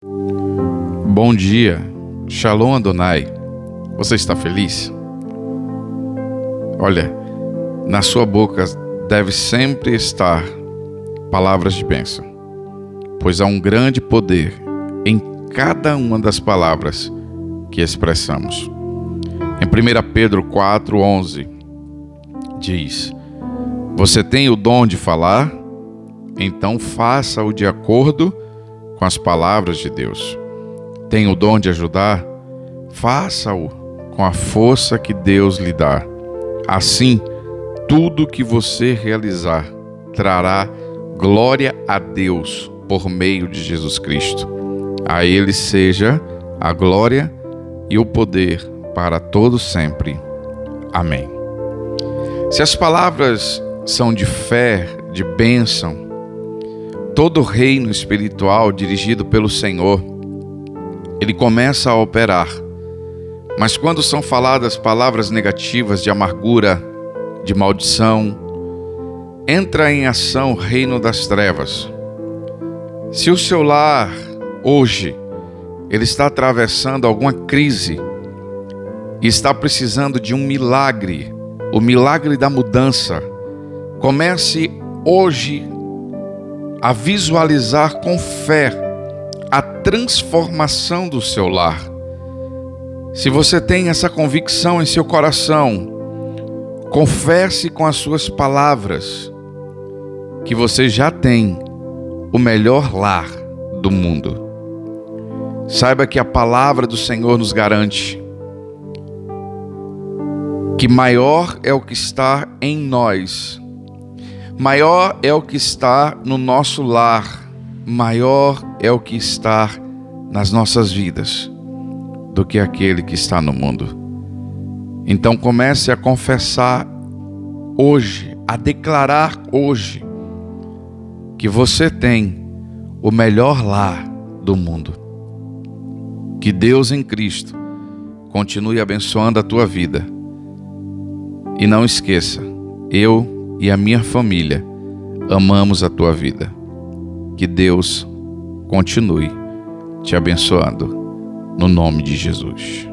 Bom dia, Shalom Adonai. Você está feliz? Olha, na sua boca deve sempre estar palavras de bênção, pois há um grande poder em cada uma das palavras que expressamos. Em 1 Pedro 4,11 diz: Você tem o dom de falar? Então faça-o de acordo com as palavras de Deus. Tem o dom de ajudar? Faça-o com a força que Deus lhe dá. Assim, tudo que você realizar trará glória a Deus por meio de Jesus Cristo. A Ele seja a glória e o poder para todos sempre. Amém. Se as palavras são de fé, de bênção, todo reino espiritual dirigido pelo Senhor, ele começa a operar. Mas quando são faladas palavras negativas de amargura, de maldição, entra em ação o reino das trevas. Se o seu lar hoje ele está atravessando alguma crise e está precisando de um milagre, o milagre da mudança, comece hoje a visualizar com fé a transformação do seu lar. Se você tem essa convicção em seu coração, confesse com as suas palavras que você já tem o melhor lar do mundo. Saiba que a palavra do Senhor nos garante que maior é o que está em nós, maior é o que está no nosso lar, maior é o que está nas nossas vidas do que aquele que está no mundo. Então comece a confessar hoje, a declarar hoje, que você tem o melhor lar do mundo. Que Deus em Cristo continue abençoando a tua vida. E não esqueça, eu e a minha família amamos a tua vida. Que Deus continue te abençoando, no nome de Jesus.